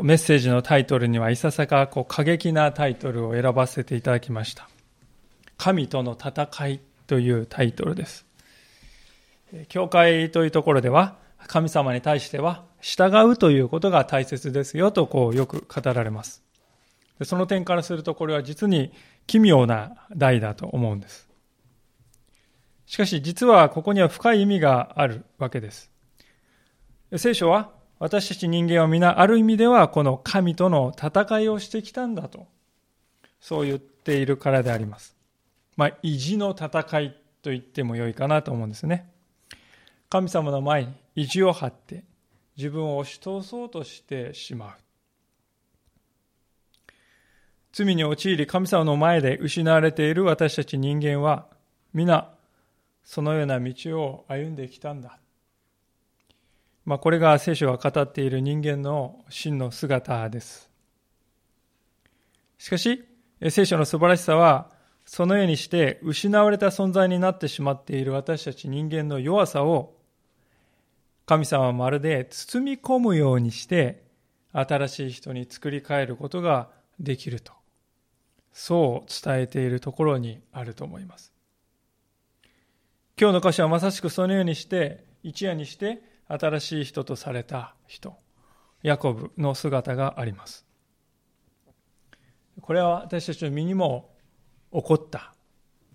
のメッセージのタイトルにはいささかこう過激なタイトルを選ばせていただきました。神との戦いというタイトルです。教会というところでは神様に対しては従うということが大切ですよとこうよく語られます。その点からするとこれは実に奇妙な題だと思うんです。しかし実はここには深い意味があるわけです。聖書は私たち人間は皆ある意味ではこの神との戦いをしてきたんだと、そう言っているからであります。まあ、意地の戦いと言ってもよいかなと思うんですね。神様の前に意地を張って自分を押し通そうとしてしまう。罪に陥り神様の前で失われている私たち人間は皆そのような道を歩んできたんだ。まあ、これが聖書が語っている人間の真の姿です。しかし、聖書の素晴らしさは、そのようにして失われた存在になってしまっている私たち人間の弱さを、神様はまるで包み込むようにして、新しい人に作り変えることができると。そう伝えているところにあると思います。今日の歌詞はまさしくそのようにして、一夜にして新しい人とされた人、ヤコブの姿があります。これは私たちの身にも起こった、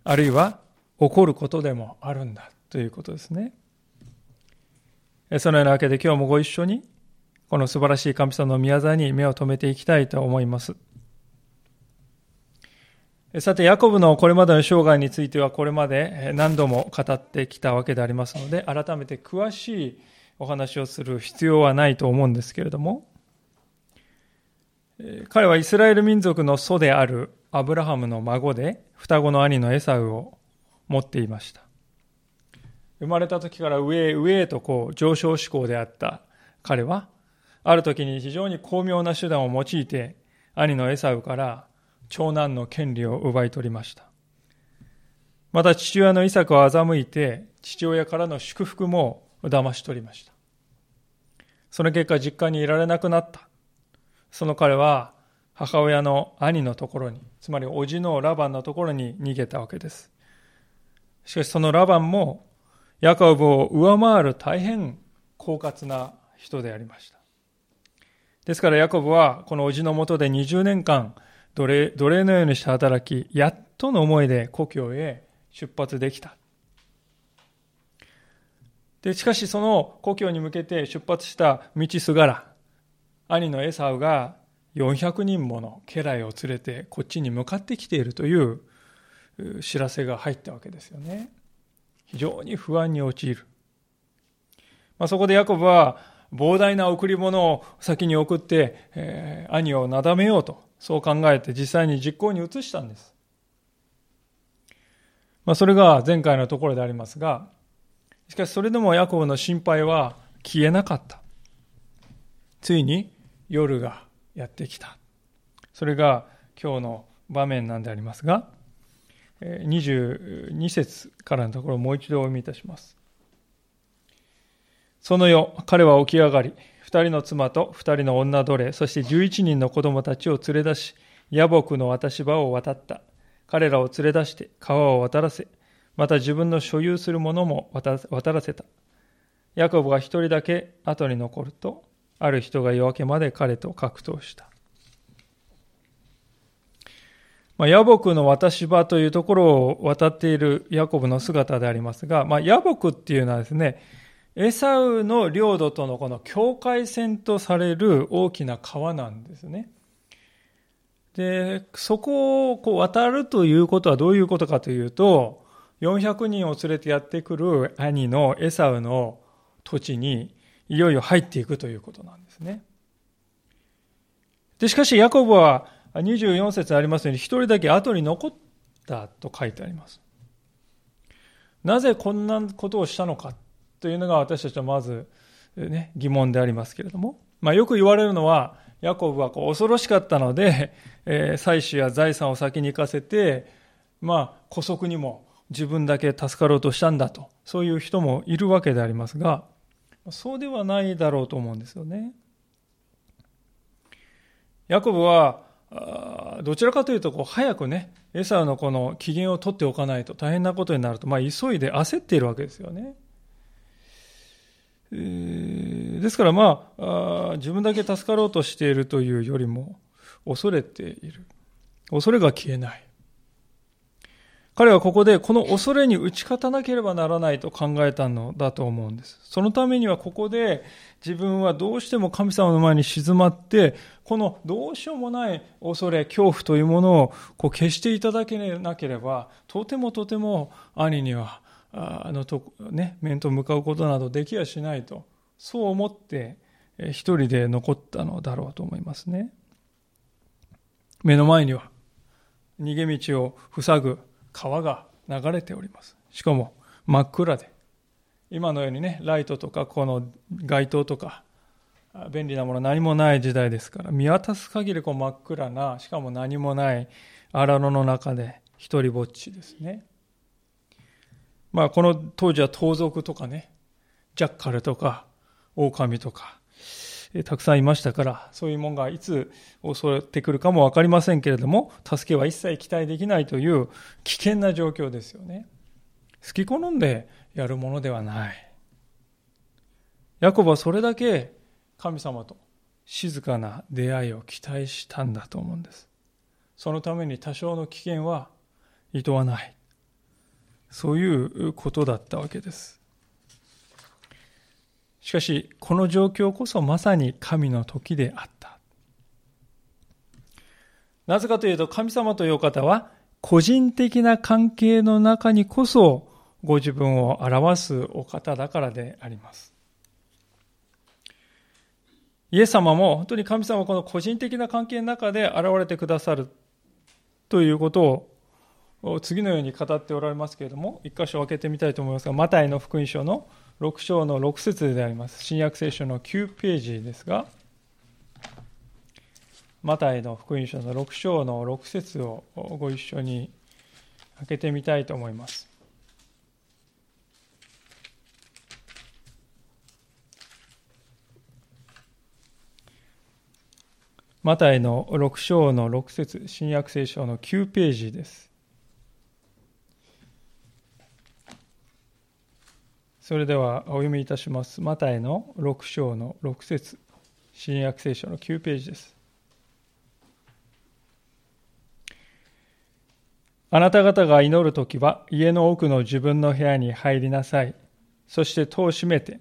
あるいは起こることでもあるんだということですね。そのようなわけで今日もご一緒にこの素晴らしい神様の宮沢に目を留めていきたいと思います。さて、ヤコブのこれまでの生涯についてはこれまで何度も語ってきたわけでありますので、改めて詳しいお話をする必要はないと思うんですけれども、彼はイスラエル民族の祖であるアブラハムの孫で、双子の兄のエサウを持っていました。生まれた時から上へ上へとこう上昇志向であった彼は、ある時に非常に巧妙な手段を用いて、兄のエサウから長男の権利を奪い取りました。また父親のイサクを欺いて、父親からの祝福も騙し取りました。その結果実家にいられなくなった。その彼は母親の兄のところに、つまり叔父のラバンのところに逃げたわけです。しかしそのラバンもヤコブを上回る大変狡猾な人でありました。ですからヤコブはこの叔父のもとで20年間奴隷奴隷のようにして働き、やっとの思いで故郷へ出発できた。で、しかしその故郷に向けて出発した道すがら、兄のエサウが400人もの家来を連れてこっちに向かってきているという知らせが入ったわけですよね。非常に不安に陥る。まあ、そこでヤコブは膨大な贈り物を先に送って、えー、兄をなだめようと、そう考えて実際に実行に移したんです。まあ、それが前回のところでありますが、しかしそれでもヤコブの心配は消えなかった。ついに夜がやってきた。それが今日の場面なんでありますが、22節からのところをもう一度お読みいたします。その夜、彼は起き上がり、二人の妻と二人の女奴隷、そして十一人の子供たちを連れ出し、野木の渡し場を渡った。彼らを連れ出して川を渡らせ、また自分の所有するものも渡らせた。ヤコブが一人だけ後に残ると、ある人が夜明けまで彼と格闘した。まあ、野木の渡し場というところを渡っているヤコブの姿でありますが、まあ、野木っていうのはですね、エサウの領土とのこの境界線とされる大きな川なんですね。で、そこをこう渡るということはどういうことかというと、400人を連れてやってくる兄のエサウの土地にいよいよ入っていくということなんですね。で、しかしヤコブは24節ありますように一人だけ後に残ったと書いてあります。なぜこんなことをしたのかというのが私たちはまず、ね、疑問でありますけれども、まあ、よく言われるのは、ヤコブはこう恐ろしかったので、えー、妻子や財産を先に行かせて、まあ、姑息にも自分だけ助かろうとしたんだと、そういう人もいるわけでありますが、そうではないだろうと思うんですよね。ヤコブは、どちらかというと早くね、エサウのこの機嫌を取っておかないと大変なことになると、まあ、急いで焦っているわけですよね。ですからまあ自分だけ助かろうとしているというよりも恐れている。恐れが消えない。彼はここでこの恐れに打ち勝たなければならないと考えたのだと思うんです。そのためにはここで自分はどうしても神様の前に静まって、このどうしようもない恐れ、恐怖というものをこう消していただけなければ、とてもとても兄には、あのと、ね、面と向かうことなどできやしないと、そう思って一人で残ったのだろうと思いますね。目の前には逃げ道を塞ぐ川が流れております。しかも真っ暗で、今のようにね、ライトとかこの街灯とか、便利なもの何もない時代ですから、見渡す限りこう真っ暗な、しかも何もない荒野の中で一人ぼっちですね。まあこの当時は盗賊とかね、ジャッカルとか、狼とか、たくさんいましたから、そういうもんがいつ襲ってくるかもわかりませんけれども、助けは一切期待できないという危険な状況ですよね。好き好んでやるものではない。ヤコブはそれだけ神様と静かな出会いを期待したんだと思うんです。そのために多少の危険はいとわない。そういうことだったわけです。しかし、この状況こそまさに神の時であった。なぜかというと、神様という方は、個人的な関係の中にこそ、ご自分を表すお方だからであります。イエス様も本当に神様はこの個人的な関係の中で現れてくださるということを次のように語っておられますけれども、一箇所開けてみたいと思いますが、マタイの福音書の6章の6節であります。新約聖書の9ページですが、マタイの福音書の6章の6節をご一緒に開けてみたいと思います。マタイの6章の6節新約聖書の9ページです。それではお読みいたします。マタイの6章の6節新約聖書の9ページです。あなた方が祈るときは家の奥の自分の部屋に入りなさい。そして戸を閉めて、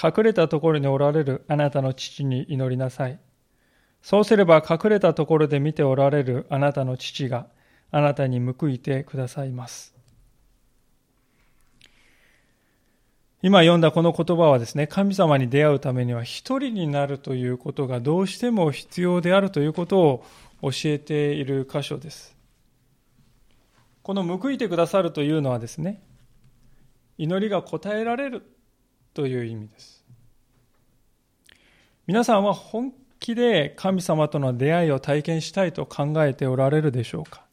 隠れたところにおられるあなたの父に祈りなさい。そうすれば隠れたところで見ておられるあなたの父があなたに報いてくださいます。今読んだこの言葉はですね、神様に出会うためには一人になるということがどうしても必要であるということを教えている箇所です。この報いてくださるというのはですね、祈りが応えられるという意味です。皆さんは本気で神様との出会いを体験したいと考えておられるでしょうか？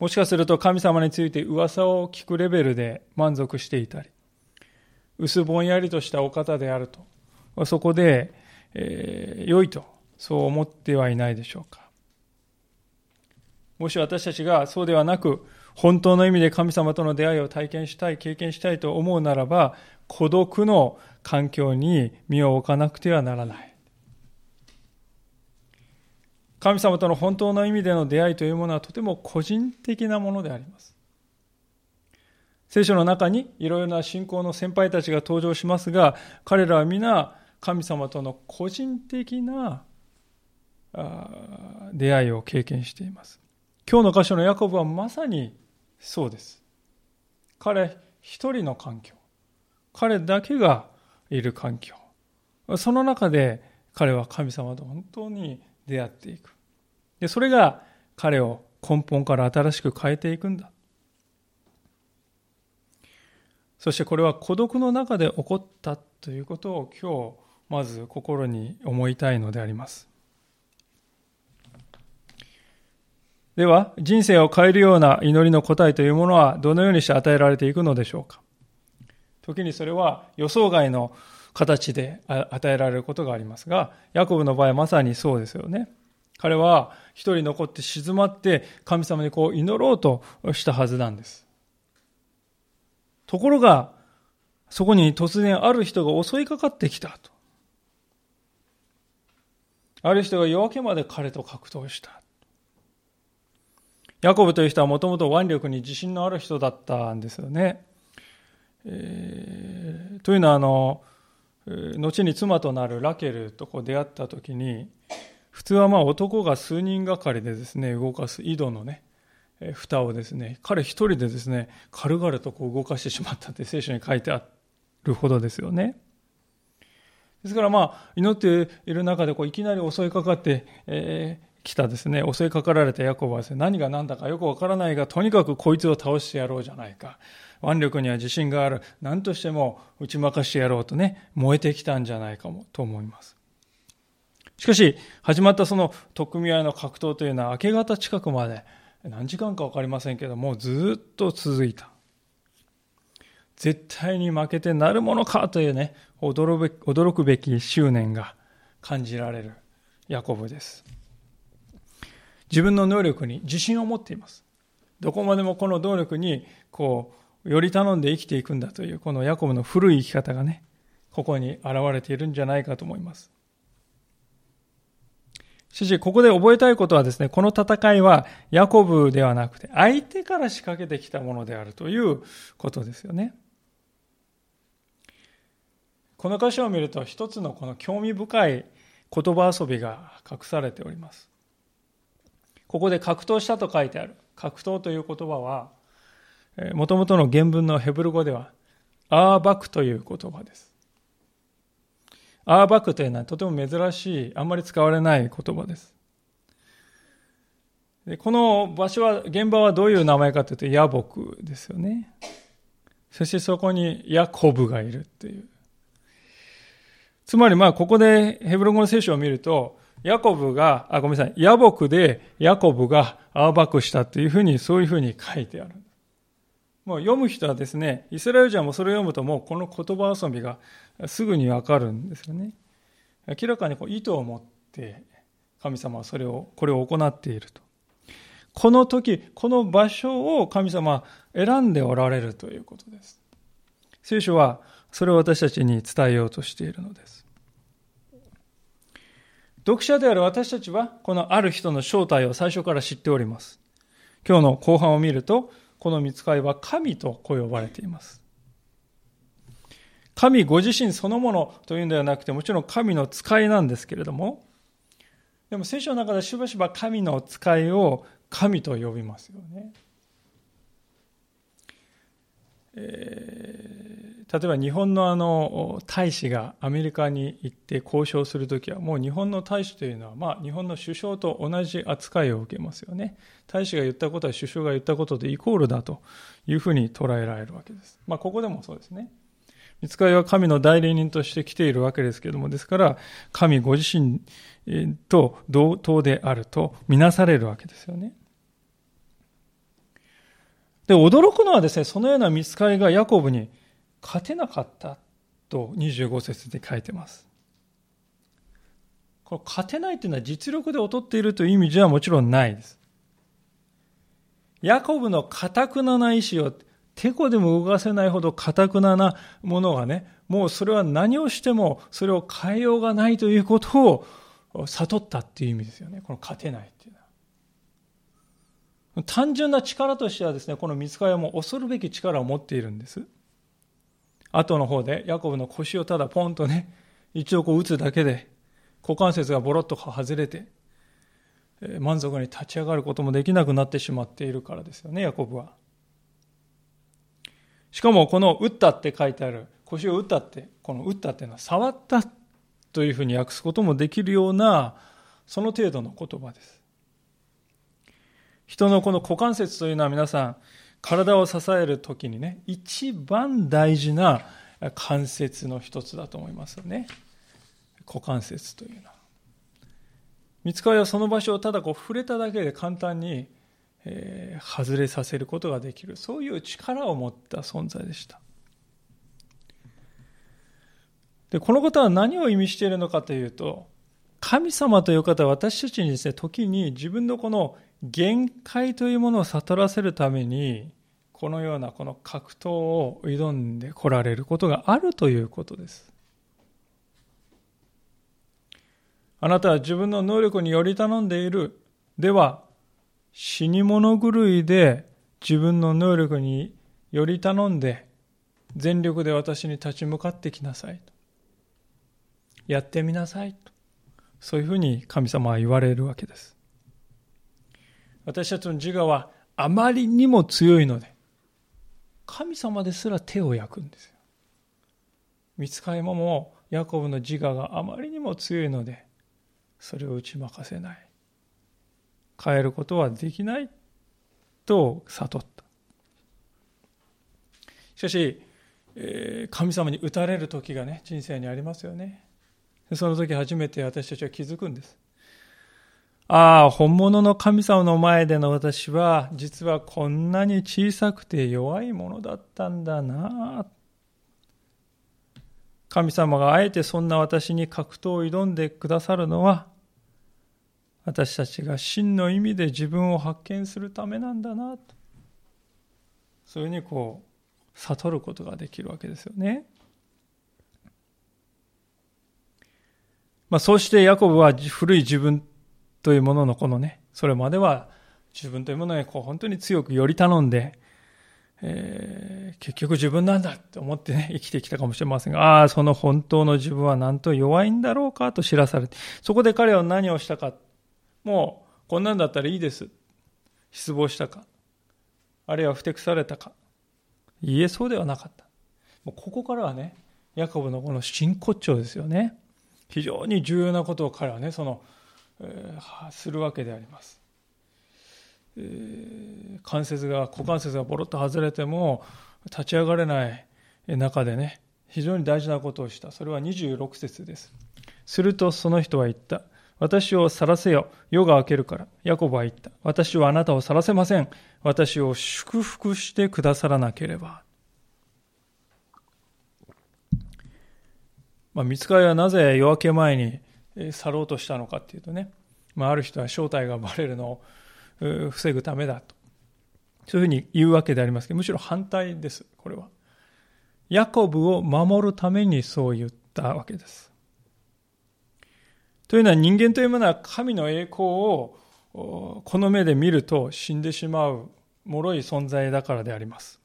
もしかすると神様について噂を聞くレベルで満足していたり、薄ぼんやりとしたお方であると、そこで、えー、良いと、そう思ってはいないでしょうか。もし私たちがそうではなく、本当の意味で神様との出会いを体験したい、経験したいと思うならば、孤独の環境に身を置かなくてはならない。神様との本当の意味での出会いというものはとても個人的なものであります。聖書の中にいろいろな信仰の先輩たちが登場しますが、彼らは皆神様との個人的な出会いを経験しています。今日の箇所のヤコブはまさにそうです。彼一人の環境。彼だけがいる環境。その中で彼は神様と本当に出会っていく。で、それが彼を根本から新しく変えていくんだ。そしてこれは孤独の中で起こったということを今日まず心に思いたいのであります。では、人生を変えるような祈りの答えというものはどのようにして与えられていくのでしょうか。時にそれは予想外の形で与えられることがありますが、ヤコブの場合はまさにそうですよね。彼は一人残って静まって神様にこう祈ろうとしたはずなんです。ところが、そこに突然ある人が襲いかかってきたと。ある人が夜明けまで彼と格闘した。ヤコブという人はもともと腕力に自信のある人だったんですよね。えー、というのはあの、後に妻となるラケルとこう出会った時に、普通はまあ男が数人がかりでですね、動かす井戸のね、蓋をですね、彼一人でですね、軽々とこう動かしてしまったって聖書に書いてあるほどですよね。ですからまあ、祈っている中でこういきなり襲いかかって、えー、来たですね、襲いかかられたヤコブはですね、何が何だかよくわからないが、とにかくこいつを倒してやろうじゃないか。腕力には自信がある。何としても打ち負かしてやろうとね、燃えてきたんじゃないかも、と思います。しかし、始まったその取っ組合の格闘というのは明け方近くまで、何時間かわかりませんけども、ずっと続いた。絶対に負けてなるものかというね、驚くべき執念が感じられるヤコブです。自分の能力に自信を持っています。どこまでもこの能力に、こう、より頼んで生きていくんだという、このヤコブの古い生き方がね、ここに現れているんじゃないかと思います。しかし、ここで覚えたいことはですね、この戦いはヤコブではなくて、相手から仕掛けてきたものであるということですよね。この箇所を見ると、一つのこの興味深い言葉遊びが隠されております。ここで格闘したと書いてある。格闘という言葉は、もともとの原文のヘブル語では、アーバクという言葉です。アーバクというのはとても珍しい、あんまり使われない言葉です。でこの場所は、現場はどういう名前かというと、ヤボクですよね。そしてそこにヤコブがいるっていう。つまりまあ、ここでヘブル語の聖書を見ると、ヤコブが、あ、ごめんなさい、ヤボクでヤコブがアーバクしたというふうに、そういうふうに書いてある。もう読む人はですね、イスラエル人はもうそれを読むともうこの言葉遊びがすぐにわかるんですよね。明らかにこう意図を持って神様はそれを、これを行っていると。この時、この場所を神様は選んでおられるということです。聖書はそれを私たちに伝えようとしているのです。読者である私たちは、このある人の正体を最初から知っております。今日の後半を見ると、この見つかりは神とこう呼ばれています。神ご自身そのものというんではなくて、もちろん神の使いなんですけれども、でも聖書の中でしばしば神の使いを神と呼びますよね。え例えば日本のあの大使がアメリカに行って交渉するときは、もう日本の大使というのは、ま、日本の首相と同じ扱いを受けますよね。大使が言ったことは首相が言ったことでイコールだというふうに捉えられるわけです。まあ、ここでもそうですね。見つかりは神の代理人として来ているわけですけれども、ですから、神ご自身と同等であるとみなされるわけですよね。で、驚くのはですね、そのような見つかりがヤコブに勝てなかったと25節で書いてます。この勝てないというのは実力で劣っているという意味じゃもちろんないです。ヤコブの堅くなな意志をてこでも動かせないほど堅くななものがね、もうそれは何をしてもそれを変えようがないということを悟ったっていう意味ですよね。この勝てないっていうのは。単純な力としてはですね、この見つかりはもう恐るべき力を持っているんです。後の方でヤコブの腰をただポンとね、一応こう打つだけで、股関節がボロッと外れて、満足に立ち上がることもできなくなってしまっているからですよね、ヤコブは。しかもこの打ったって書いてある、腰を打ったって、この打ったっていうのは触ったというふうに訳すこともできるような、その程度の言葉です。人のこの股関節というのは皆さん、体を支える時にね、一番大事な関節の一つだと思いますよね。股関節というのは。見つかりはその場所をただこう触れただけで簡単に、えー、外れさせることができる。そういう力を持った存在でした。で、このことは何を意味しているのかというと、神様という方は私たちにですね、時に自分のこの限界というものを悟らせるために、このようなこの格闘を挑んでこられることがあるということです。あなたは自分の能力により頼んでいる。では、死に物狂いで自分の能力により頼んで、全力で私に立ち向かってきなさいと。やってみなさいと。そういうふうに神様は言われるわけです。私たちの自我はあまりにも強いので、神様ですら手を焼くんですよ。見つかりももヤコブの自我があまりにも強いので、それを打ち負かせない。変えることはできないと悟った。しかし、え、神様に打たれる時がね、人生にありますよね。その時初めて私たちは気づくんです。ああ、本物の神様の前での私は、実はこんなに小さくて弱いものだったんだな。神様があえてそんな私に格闘を挑んでくださるのは、私たちが真の意味で自分を発見するためなんだなと。そういうふうにこう、悟ることができるわけですよね。まあ、そうしてヤコブは古い自分というもののこのね、それまでは自分というものにこう本当に強くより頼んで、えー、結局自分なんだって思ってね、生きてきたかもしれませんが、ああ、その本当の自分はなんと弱いんだろうかと知らされて、そこで彼は何をしたか。もう、こんなんだったらいいです。失望したか。あるいはふてくされたか。いいえ、そうではなかった。もうここからはね、ヤコブのこの真骨頂ですよね。非常に重要なことを彼はね、その、するわけであります。関節が、股関節がボロッと外れても立ち上がれない中でね、非常に大事なことをした。それは26節です。するとその人は言った。私を晒せよ。夜が明けるから。ヤコブは言った。私はあなたを晒せません。私を祝福してくださらなければ。まあ、見つかりはなぜ夜明け前に去ろうとしたのかっていうとね、まあ、ある人は正体がバレるのを防ぐためだと。そういうふうに言うわけでありますけど、むしろ反対です、これは。ヤコブを守るためにそう言ったわけです。というのは人間というものは神の栄光をこの目で見ると死んでしまう脆い存在だからであります。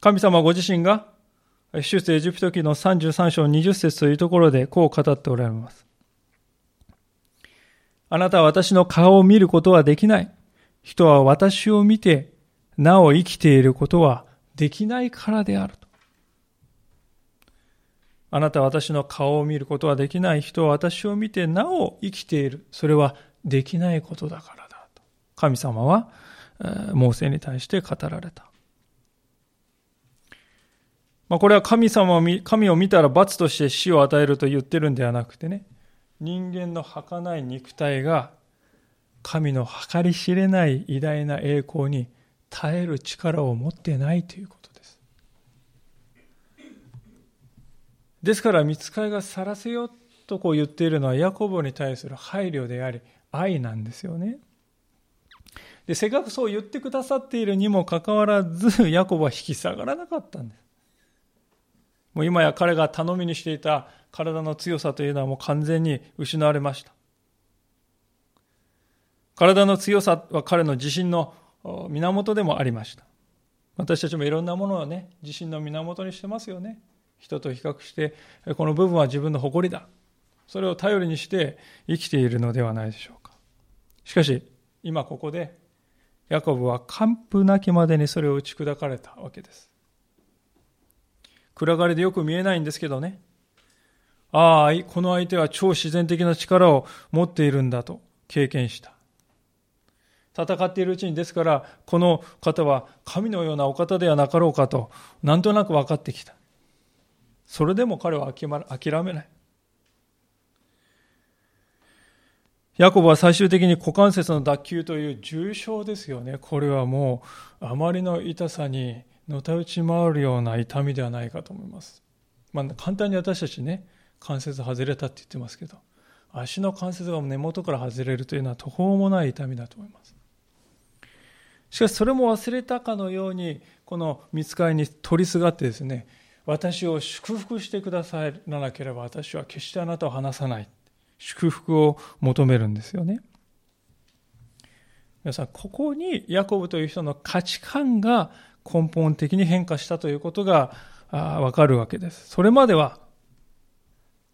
神様ご自身が出エジプト記の33章20節というところでこう語っておられます。あなたは私の顔を見ることはできない。人は私を見て、なお生きていることはできないからであると。あなたは私の顔を見ることはできない人は私を見てなお生きている。それはできないことだからだと。神様は、モーセに対して語られた。まあ、これは神様を見、神を見たら罰として死を与えると言ってるんではなくてね、人間の儚い肉体が神の計り知れない偉大な栄光に耐える力を持ってないということです。ですから、見つかりが晒せよとこう言っているのは、ヤコブに対する配慮であり、愛なんですよね。で、せっかくそう言ってくださっているにもかかわらず、ヤコブは引き下がらなかったんです。もう今や彼が頼みにしていた体の強さというのはもう完全に失われました。体の強さは彼の自信の源でもありました。私たちもいろんなものをね、自信の源にしてますよね。人と比較して、この部分は自分の誇りだ。それを頼りにして生きているのではないでしょうか。しかし、今ここで、ヤコブは完膚なきまでにそれを打ち砕かれたわけです。暗がりでよく見えないんですけどね。ああ、この相手は超自然的な力を持っているんだと経験した。戦っているうちにですから、この方は神のようなお方ではなかろうかと、なんとなく分かってきた。それでも彼は諦めない。ヤコブは最終的に股関節の脱臼という重傷ですよね。これはもう、あまりの痛さにのたうち回るような痛みではないかと思います。まあ、簡単に私たちね、関節外れたって言ってますけど、足の関節が根元から外れるというのは途方もない痛みだと思います。しかしそれも忘れたかのように、この見つかりに取りすがってですね、私を祝福してくださらなければ私は決してあなたを離さない。祝福を求めるんですよね。皆さん、ここにヤコブという人の価値観が根本的に変化したということがわかるわけです。それまでは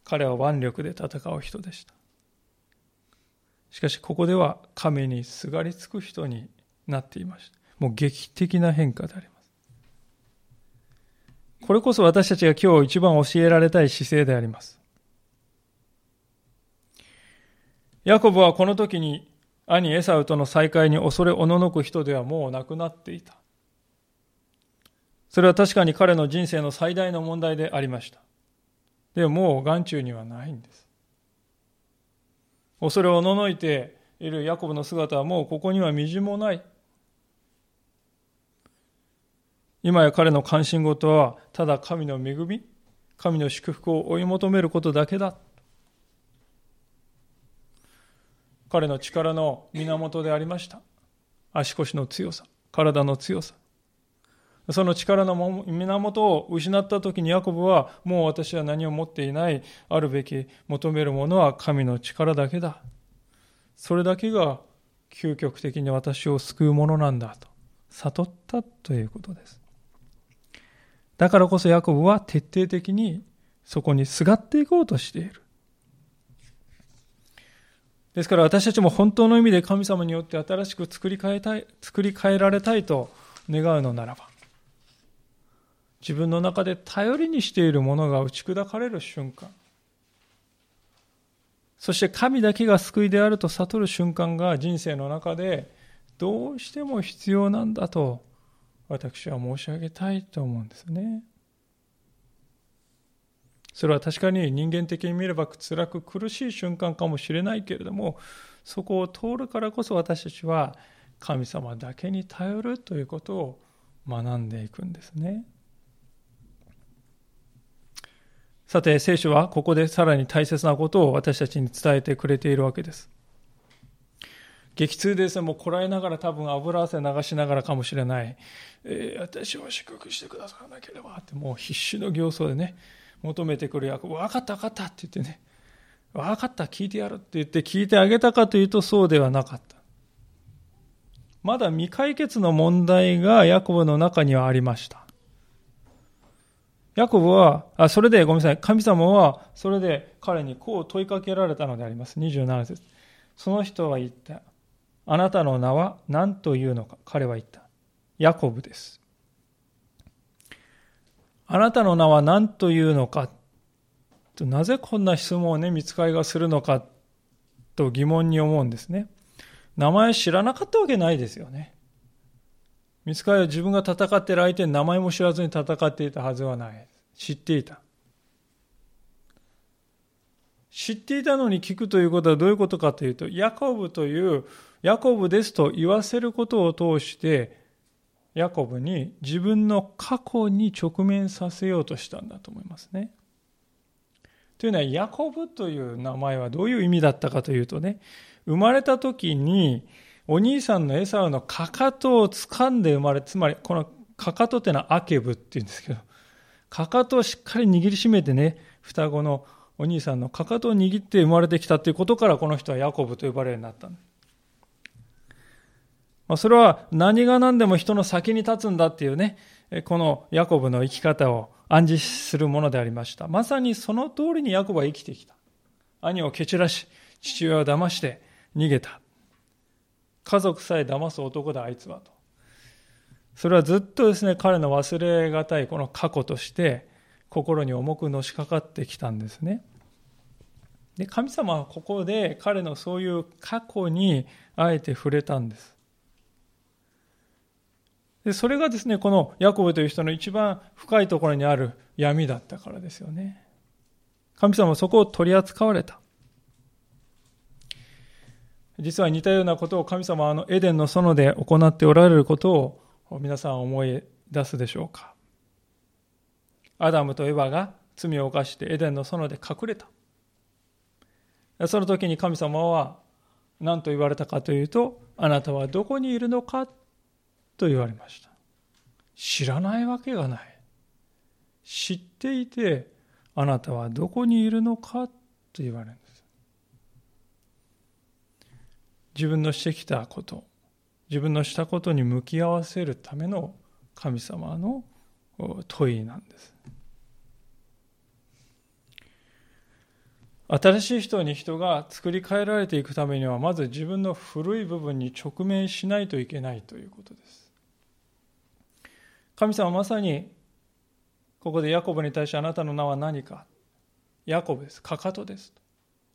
彼は腕力で戦う人でした。しかしここでは神にすがりつく人になっていました。もう劇的な変化であります。これこそ私たちが今日一番教えられたい姿勢であります。ヤコブはこの時に兄エサウとの再会に恐れおののく人ではもうなくなっていた。それは確かに彼の人生の最大の問題でありました。でももう眼中にはないんです。恐れおののいているヤコブの姿はもうここにはみじもない。今や彼の関心事はただ神の恵み、神の祝福を追い求めることだけだ。彼の力の源でありました。足腰の強さ、体の強さ。その力の源を失った時にヤコブはもう私は何を持っていないあるべき求めるものは神の力だけだ。それだけが究極的に私を救うものなんだと。悟ったということです。だからこそヤコブは徹底的にそこにすがっていこうとしている。ですから私たちも本当の意味で神様によって新しく作り変えたい、作り変えられたいと願うのならば、自分の中で頼りにしているものが打ち砕かれる瞬間、そして神だけが救いであると悟る瞬間が人生の中でどうしても必要なんだと私は申し上げたいと思うんですね。それは確かに人間的に見れば辛く苦しい瞬間かもしれないけれどもそこを通るからこそ私たちは神様だけに頼るということを学んでいくんですね。さて聖書はここでさらに大切なことを私たちに伝えてくれているわけです。激痛ですね、もうこらえながら多分油汗流しながらかもしれない。えー、私を祝福してくださらなければってもう必死の形相でね、求めてくる役、分かった分かったって言ってね、分かった聞いてやるって言って聞いてあげたかというとそうではなかった。まだ未解決の問題がヤコブの中にはありました。ヤコブは、あ、それでごめんなさい、神様はそれで彼にこう問いかけられたのであります。27節。その人は言った。あなたの名は何というのか彼は言った。ヤコブです。あなたの名は何というのかとなぜこんな質問をね、見つかりがするのかと疑問に思うんですね。名前知らなかったわけないですよね。見つかりは自分が戦っている相手に名前も知らずに戦っていたはずはない。知っていた。知っていたのに聞くということはどういうことかというと、ヤコブという、ヤコブですと言わせることを通して、ヤコブに自分の過去に直面させようとしたんだと思いますね。というのは、ヤコブという名前はどういう意味だったかというとね、生まれた時にお兄さんのエサウのかかとを掴んで生まれ、つまりこのかかとっていうのはアケブっていうんですけど、かかとをしっかり握りしめてね、双子のお兄さんのかかとを握って生まれてきたということからこの人はヤコブと呼ばれるようになった。まあ、それは何が何でも人の先に立つんだっていうね、このヤコブの生き方を暗示するものでありました。まさにその通りにヤコブは生きてきた。兄を蹴散らし、父親を騙して逃げた。家族さえ騙す男だ、あいつはと。それはずっとですね、彼の忘れがたいこの過去として、心に重くのしかかってきたんですね。で、神様はここで彼のそういう過去にあえて触れたんです。でそれがですね、このヤコブという人の一番深いところにある闇だったからですよね。神様はそこを取り扱われた。実は似たようなことを神様はあのエデンの園で行っておられることを皆さん思い出すでしょうか。アダムとエバが罪を犯してエデンの園で隠れた。その時に神様は何と言われたかというと、あなたはどこにいるのかと言われました。知らないわけがない。知っていて、あなたはどこにいるのかと言われるんです。自分のしてきたこと、自分のしたことに向き合わせるための神様の問いなんです。新しい人に人が作り変えられていくためにはまず自分の古い部分に直面しないといけないということです。神様はまさにここでヤコブに対してあなたの名は何か。ヤコブです。かかとです。と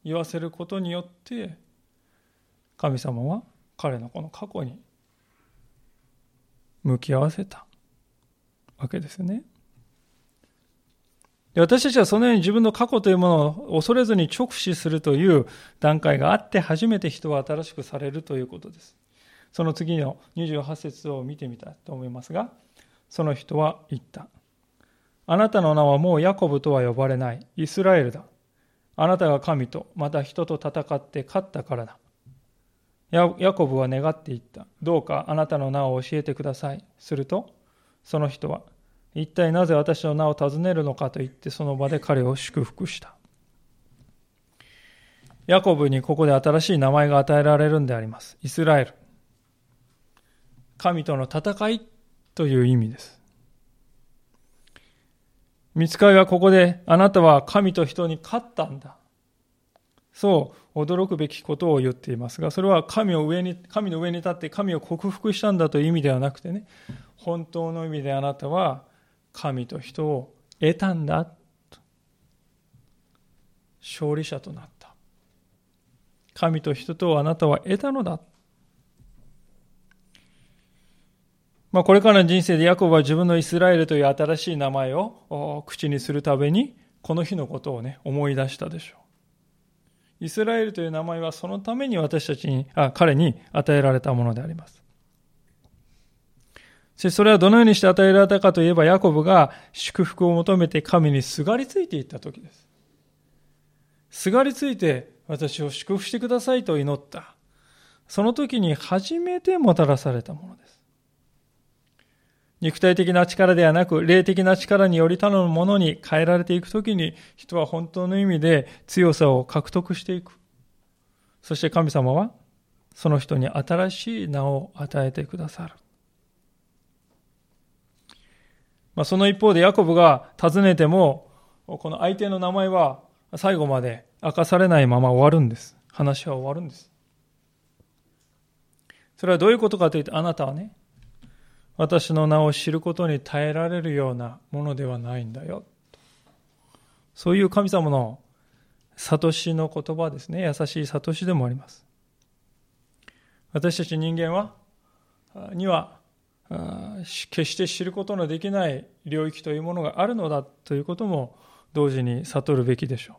言わせることによって神様は彼のこの過去に向き合わせたわけですね。私たちはそのように自分の過去というものを恐れずに直視するという段階があって初めて人は新しくされるということです。その次の28節を見てみたいと思いますが、その人は言った。あなたの名はもうヤコブとは呼ばれない。イスラエルだ。あなたが神と、また人と戦って勝ったからだ。ヤコブは願っていった。どうかあなたの名を教えてください。すると、その人は、一体なぜ私の名を尋ねるのかと言ってその場で彼を祝福した。ヤコブにここで新しい名前が与えられるんであります。イスラエル。神との戦いという意味です。見つかりはここであなたは神と人に勝ったんだ。そう驚くべきことを言っていますが、それは神を上に、神の上に立って神を克服したんだという意味ではなくてね、本当の意味であなたは神と人を得たんだ勝利者となった。神と人とあなたは得たのだ。まあ、これからの人生でヤコブは自分のイスラエルという新しい名前を口にするためにこの日のことをね思い出したでしょう。イスラエルという名前はそのために私たちにあ彼に与えられたものでありますそしてそれはどのようにして与えられたかといえば、ヤコブが祝福を求めて神にすがりついていった時です。すがりついて私を祝福してくださいと祈った。その時に初めてもたらされたものです。肉体的な力ではなく、霊的な力により他のものに変えられていくときに、人は本当の意味で強さを獲得していく。そして神様は、その人に新しい名を与えてくださる。まあ、その一方でヤコブが尋ねても、この相手の名前は最後まで明かされないまま終わるんです。話は終わるんです。それはどういうことかというと、あなたはね、私の名を知ることに耐えられるようなものではないんだよ。そういう神様の悟しの言葉ですね。優しい悟しでもあります。私たち人間は、には決して知ることのできない領域というものがあるのだということも同時に悟るべきでしょう。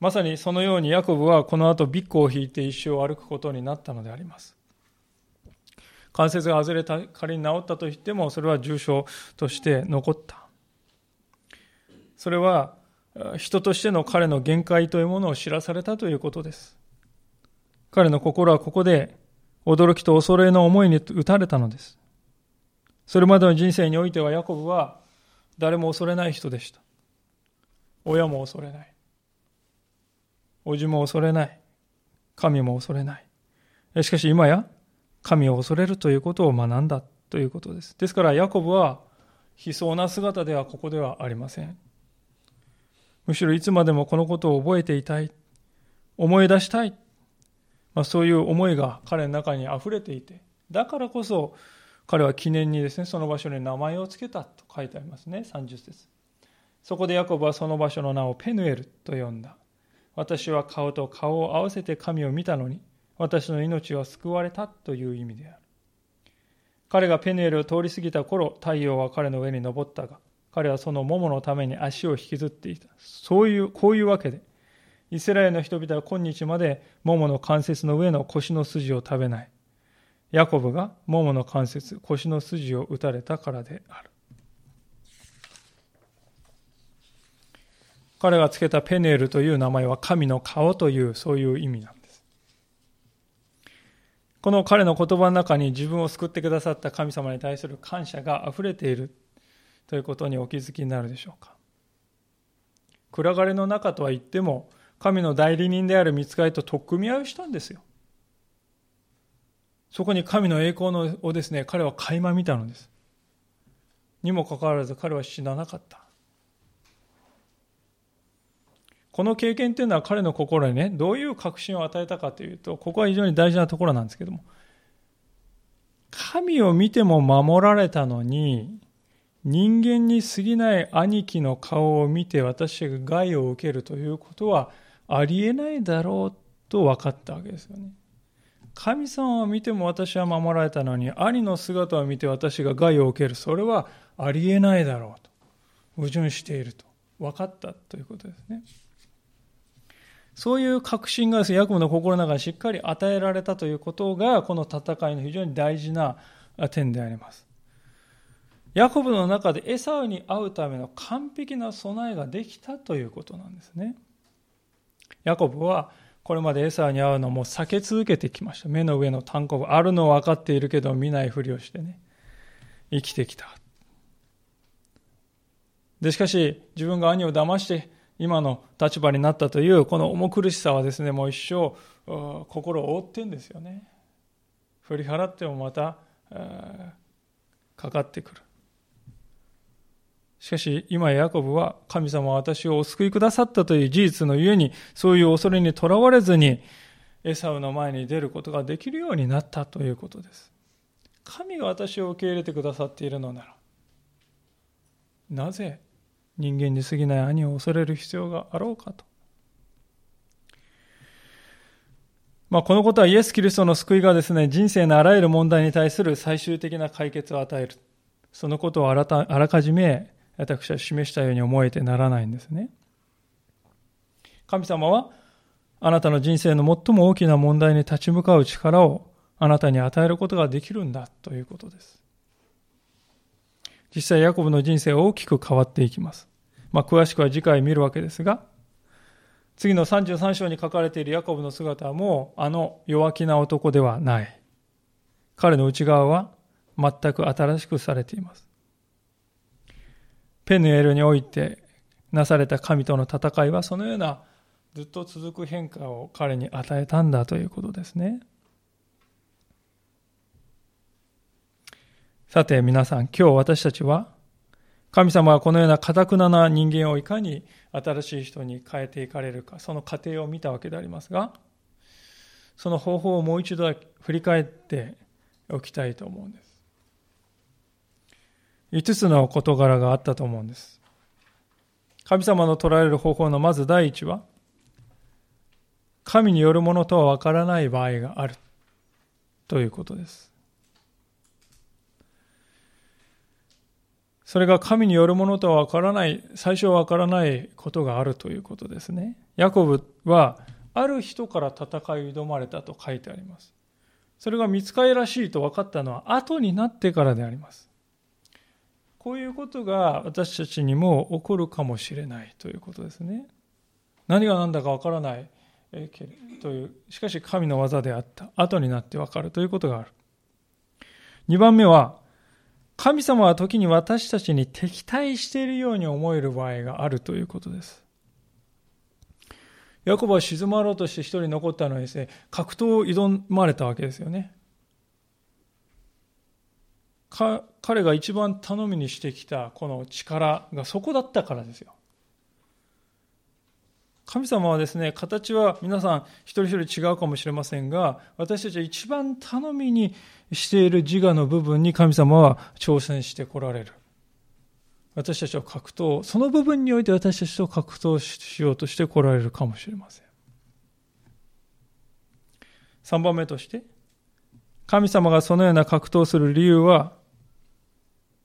まさにそのようにヤコブはこの後ビッグを引いて一生歩くことになったのであります。関節が外れた仮に治ったと言ってもそれは重症として残った。それは人としての彼の限界というものを知らされたということです。彼の心はここで驚きと恐れの思いに打たれたのです。それまでの人生においてはヤコブは誰も恐れない人でした。親も恐れない。叔父も恐れない。神も恐れない。しかし今や神を恐れるということを学んだということです。ですからヤコブは悲壮な姿ではここではありません。むしろいつまでもこのことを覚えていたい。思い出したい。まあ、そういう思いが彼の中に溢れていて、だからこそ彼は記念にですね、その場所に名前を付けたと書いてありますね、30節そこでヤコブはその場所の名をペヌエルと呼んだ。私は顔と顔を合わせて神を見たのに、私の命は救われたという意味である。彼がペヌエルを通り過ぎた頃、太陽は彼の上に昇ったが、彼はその桃のために足を引きずっていた。そういう、こういうわけで、イスラエルの人々は今日まで桃の関節の上の腰の筋を食べない。ヤコブが桃の関節、腰の筋を打たれたからである。彼がつけたペネールという名前は神の顔というそういう意味なんです。この彼の言葉の中に自分を救ってくださった神様に対する感謝が溢れているということにお気づきになるでしょうか。暗がりの中とは言っても、神の代理人である見つかりと取っ組み合いをしたんですよ。そこに神の栄光のをですね、彼は垣間見たのです。にもかかわらず彼は死ななかった。この経験というのは彼の心にね、どういう確信を与えたかというと、ここは非常に大事なところなんですけども、神を見ても守られたのに、人間に過ぎない兄貴の顔を見て私が害を受けるということはありえないだろうと分かったわけですよね。神様を見ても私は守られたのに、兄の姿を見て私が害を受ける。それはありえないだろうと。矛盾していると。分かったということですね。そういう確信がです、ねヤコブの心の中にしっかり与えられたということが、この戦いの非常に大事な点であります。ヤコブの中でエサウに会うための完璧な備えができたということなんですね。ヤコブはこれまでエサウに会うのも避け続けてきました。目の上の単行部、あるのは分かっているけど見ないふりをしてね、生きてきた。で、しかし自分が兄を騙して今の立場になったというこの重苦しさはですね、もう一生心を覆ってんですよね。振り払ってもまたかかってくる。しかし今ヤコブは神様は私をお救いくださったという事実のゆえにそういう恐れにとらわれずにエサウの前に出ることができるようになったということです。神が私を受け入れてくださっているのならなぜ人間に過ぎない兄を恐れる必要があろうかと。まあ、このことはイエス・キリストの救いがですね、人生のあらゆる問題に対する最終的な解決を与える。そのことをあらかじめ私は示したように思えてならないんですね。神様はあなたの人生の最も大きな問題に立ち向かう力をあなたに与えることができるんだということです。実際ヤコブの人生は大きく変わっていきます。まあ、詳しくは次回見るわけですが、次の33章に書かれているヤコブの姿はもうあの弱気な男ではない。彼の内側は全く新しくされています。ペヌエルにおいてなされた神との戦いはそのようなずっと続く変化を彼に与えたんだということですね。さて皆さん、今日私たちは神様はこのような堅くなな人間をいかに新しい人に変えていかれるか、その過程を見たわけでありますが、その方法をもう一度振り返っておきたいと思うんです。5つの事柄があったと思うんです。神様の捉える方法のまず第一は、神によるものとはわからない場合があるということです。それが神によるものとはわからない、最初はわからないことがあるということですね。ヤコブは、ある人から戦い挑まれたと書いてあります。それが見つかりらしいと分かったのは後になってからであります。こういうことが私たちにも起こるかもしれないということですね。何が何だかわからないという、しかし神の技であった。後になってわかるということがある。2番目は、神様は時に私たちに敵対しているように思える場合があるということです。ヤコブは静まろうとして一人残ったのはですね、格闘を挑まれたわけですよね。彼が一番頼みにしてきたこの力がそこだったからですよ。神様はですね、形は皆さん一人一人違うかもしれませんが、私たちは一番頼みにしている自我の部分に神様は挑戦してこられる。私たちは格闘、その部分において私たちと格闘しようとしてこられるかもしれません。3番目として、神様がそのような格闘する理由は、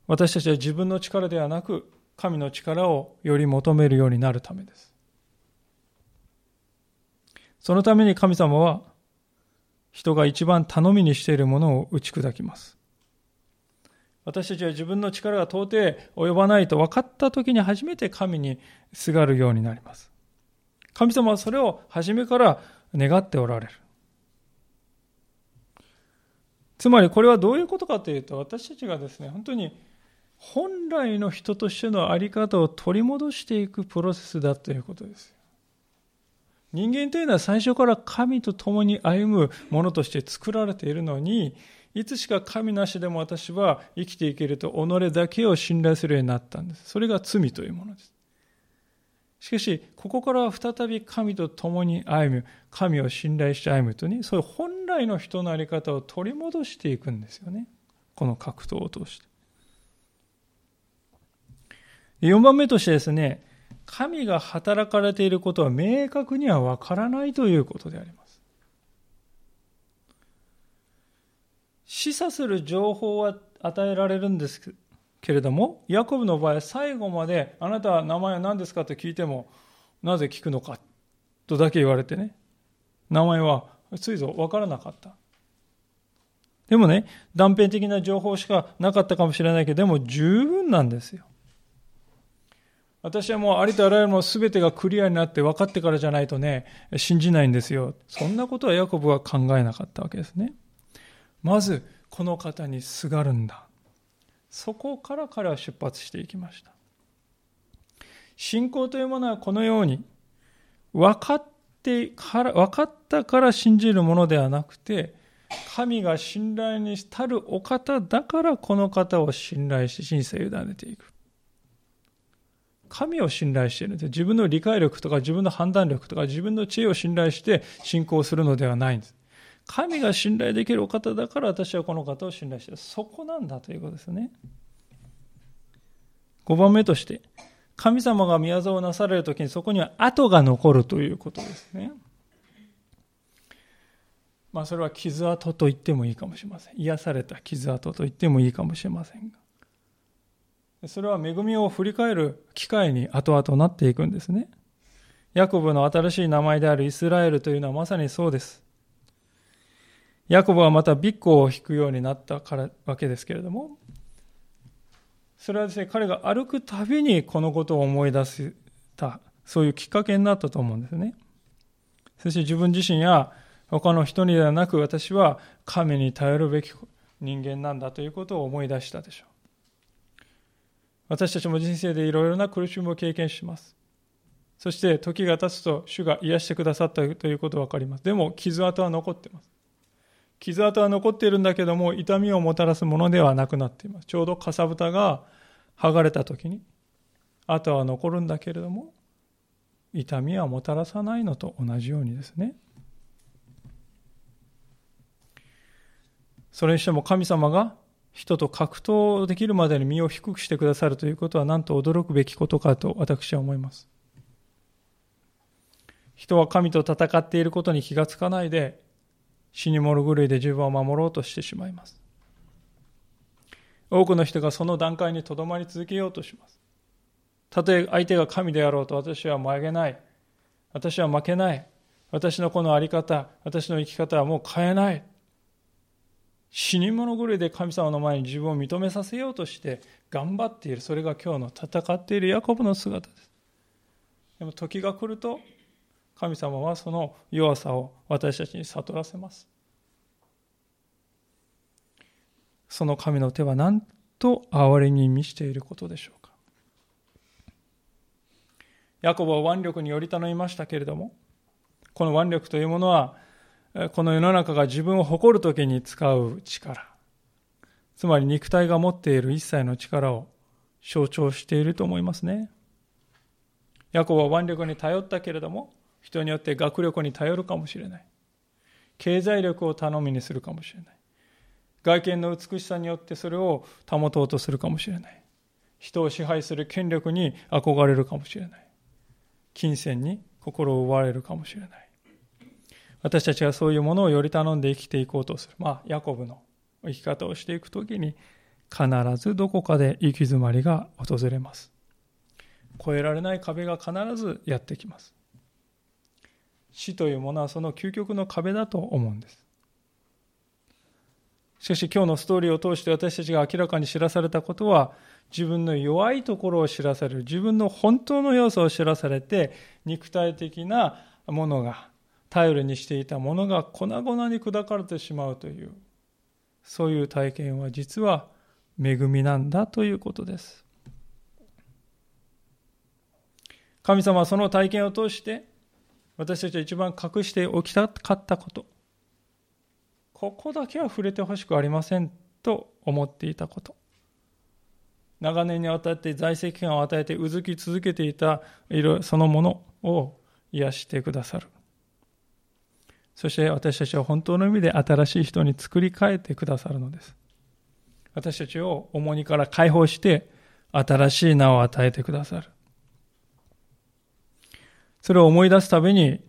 私たちは自分の力ではなく、神の力をより求めるようになるためです。そのために神様は、人が一番頼みにしているものを打ち砕きます。私たちは自分の力が到底及ばないと分かった時に初めて神にすがるようになります。神様はそれを初めから願っておられる。つまりこれはどういうことかというと私たちがですね本当に本来の人としての在り方を取り戻していくプロセスだということです人間というのは最初から神と共に歩むものとして作られているのにいつしか神なしでも私は生きていけると己だけを信頼するようになったんですそれが罪というものですしかし、ここからは再び神と共に歩む、神を信頼して歩むとね、そういう本来の人の在り方を取り戻していくんですよね。この格闘を通して。4番目としてですね、神が働かれていることは明確にはわからないということであります。示唆する情報は与えられるんですけれども、ヤコブの場合、最後まで、あなたは名前は何ですかと聞いても、なぜ聞くのかとだけ言われてね、名前はついぞ分からなかった。でもね、断片的な情報しかなかったかもしれないけど、でも十分なんですよ。私はもうありとあらゆるもの全てがクリアになって分かってからじゃないとね、信じないんですよ。そんなことはヤコブは考えなかったわけですね。まず、この方にすがるんだ。そこから彼は出発していきました。信仰というものはこのように、分かってから、分かったから信じるものではなくて、神が信頼に足るお方だからこの方を信頼し人生を委ねていく。神を信頼しているんです。自分の理解力とか自分の判断力とか自分の知恵を信頼して信仰するのではないんです。神が信頼できるお方だから私はこの方を信頼している。そこなんだということですね。5番目として、神様が宮沢をなされるときにそこには跡が残るということですね。まあそれは傷跡と言ってもいいかもしれません。癒された傷跡と言ってもいいかもしれませんが。それは恵みを振り返る機会に後々なっていくんですね。ヤコブの新しい名前であるイスラエルというのはまさにそうです。ヤコブはまたビッコを引くようになったからわけですけれども、それはですね、彼が歩くたびにこのことを思い出した、そういうきっかけになったと思うんですね。そして自分自身や他の人にではなく私は神に頼るべき人間なんだということを思い出したでしょう。私たちも人生でいろいろな苦しみを経験します。そして時が経つと主が癒してくださったということが分かります。でも傷跡は残っています。傷跡は残っているんだけども痛みをもたらすものではなくなっていますちょうどかさぶたが剥がれた時に跡は残るんだけれども痛みはもたらさないのと同じようにですねそれにしても神様が人と格闘できるまでに身を低くしてくださるということはなんと驚くべきことかと私は思います人は神と戦っていることに気がつかないで死に物狂いで自分を守ろうとしてしまいます。多くの人がその段階にとどまり続けようとします。たとえ相手が神であろうと私は曲げない。私は負けない。私のこの在り方、私の生き方はもう変えない。死に物狂いで神様の前に自分を認めさせようとして頑張っている。それが今日の戦っているヤコブの姿です。でも時が来ると神様はその弱さを私たちに悟らせます。その神の手は何と憐れに満ちていることでしょうか。ヤコブは腕力により頼みましたけれども、この腕力というものは、この世の中が自分を誇るときに使う力、つまり肉体が持っている一切の力を象徴していると思いますね。ヤコブは腕力に頼ったけれども、人によって学力に頼るかもしれない。経済力を頼みにするかもしれない。外見の美しさによってそれを保とうとするかもしれない。人を支配する権力に憧れるかもしれない。金銭に心を奪われるかもしれない。私たちがそういうものをより頼んで生きていこうとする。まあ、ヤコブの生き方をしていくときに、必ずどこかで行き詰まりが訪れます。越えられない壁が必ずやってきます。死というものはその究極の壁だと思うんです。しかし今日のストーリーを通して私たちが明らかに知らされたことは、自分の弱いところを知らされる、自分の本当の要素を知らされて、肉体的なものが、頼りにしていたものが粉々に砕かれてしまうという、そういう体験は実は恵みなんだということです。神様はその体験を通して、私たちは一番隠しておきたかったこと、ここだけは触れてほしくありませんと思っていたこと。長年にわたって在籍感を与えてうずき続けていたそのものを癒してくださる。そして私たちは本当の意味で新しい人に作り変えてくださるのです。私たちを重荷から解放して新しい名を与えてくださる。それを思い出すたびに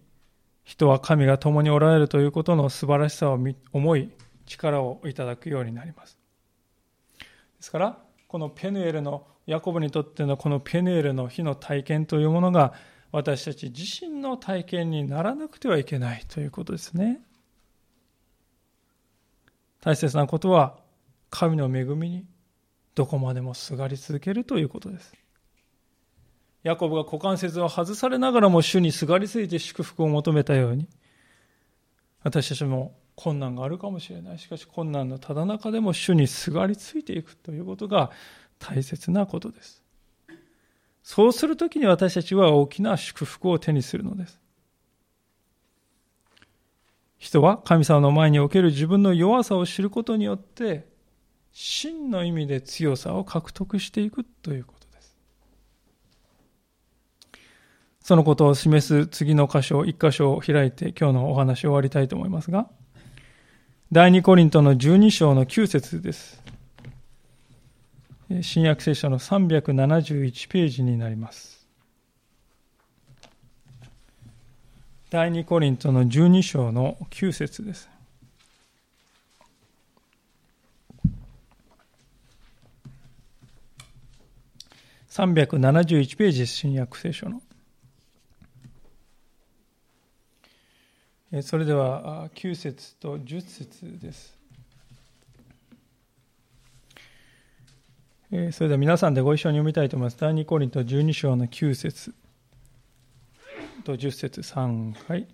人は神が共におられるということの素晴らしさを思い、力をいただくようになります。ですから、このペヌエルの、ヤコブにとってのこのペヌエルの日の体験というものが、私たち自身の体験にならなくてはいけないということですね。大切なことは、神の恵みにどこまでもすがり続けるということです。ヤコブが股関節を外されながらも主にすがりついて祝福を求めたように、私たちも困難があるかもしれない。しかし困難のただ中でも主にすがりついていくということが大切なことです。そうするときに私たちは大きな祝福を手にするのです。人は神様の前における自分の弱さを知ることによって、真の意味で強さを獲得していくということです。そのことを示す次の箇所、一箇所を開いて今日のお話を終わりたいと思いますが、第二コリントの12章の9節です。新約聖書の371ページになります。第二コリントの12章の9節です。371ページ、新約聖書の。それでは9節と10節です。それでは皆さんでご一緒に読みたいと思います。第2コリント12章の9節と10節3回。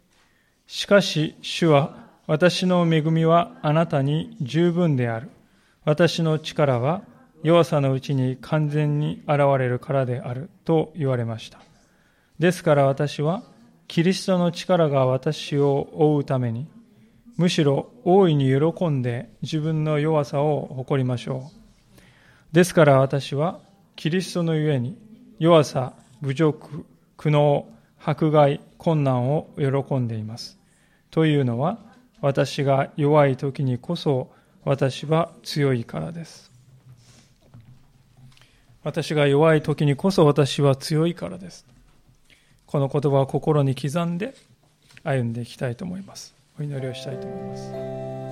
しかし、主は私の恵みはあなたに十分である。私の力は弱さのうちに完全に現れるからであると言われました。ですから私はキリストの力が私を覆うために、むしろ大いに喜んで自分の弱さを誇りましょう。ですから私はキリストのゆえに弱さ、侮辱、苦悩、迫害、困難を喜んでいます。というのは私が弱い時にこそ私は強いからです。私が弱い時にこそ私は強いからです。この言葉を心に刻んで歩んでいきたいと思います。お祈りをしたいと思います。